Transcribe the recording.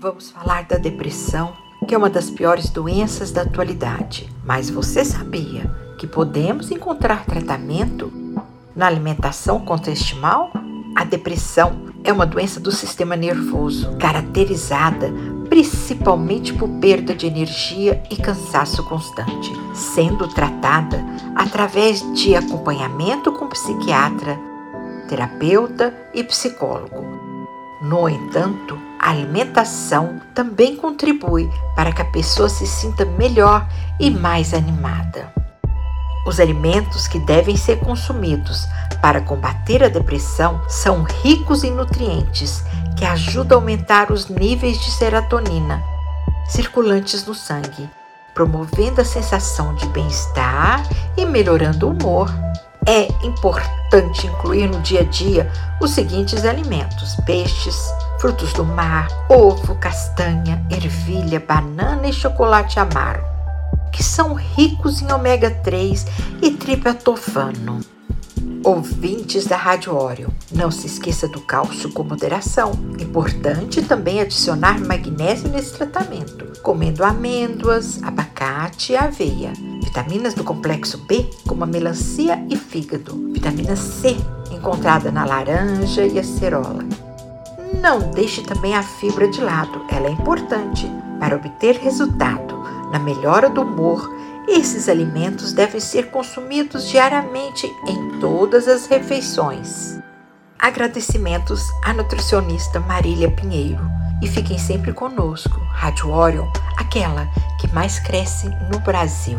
vamos falar da depressão, que é uma das piores doenças da atualidade. Mas você sabia que podemos encontrar tratamento na alimentação mal? A depressão é uma doença do sistema nervoso, caracterizada principalmente por perda de energia e cansaço constante, sendo tratada através de acompanhamento com psiquiatra, terapeuta e psicólogo. No entanto, a alimentação também contribui para que a pessoa se sinta melhor e mais animada. Os alimentos que devem ser consumidos para combater a depressão são ricos em nutrientes que ajudam a aumentar os níveis de serotonina circulantes no sangue, promovendo a sensação de bem-estar e melhorando o humor. É importante incluir no dia a dia os seguintes alimentos: peixes, frutos do mar, ovo, castanha, ervilha, banana e chocolate amargo que são ricos em ômega 3 e triptofano. Ouvintes da Rádio Óreo, não se esqueça do cálcio com moderação. Importante também adicionar magnésio nesse tratamento, comendo amêndoas, abacate e aveia. Vitaminas do complexo B, como a melancia e fígado. Vitamina C, encontrada na laranja e acerola. Não deixe também a fibra de lado, ela é importante para obter resultado na melhora do humor, esses alimentos devem ser consumidos diariamente em todas as refeições. Agradecimentos à nutricionista Marília Pinheiro e fiquem sempre conosco, Rádio Orion, aquela que mais cresce no Brasil.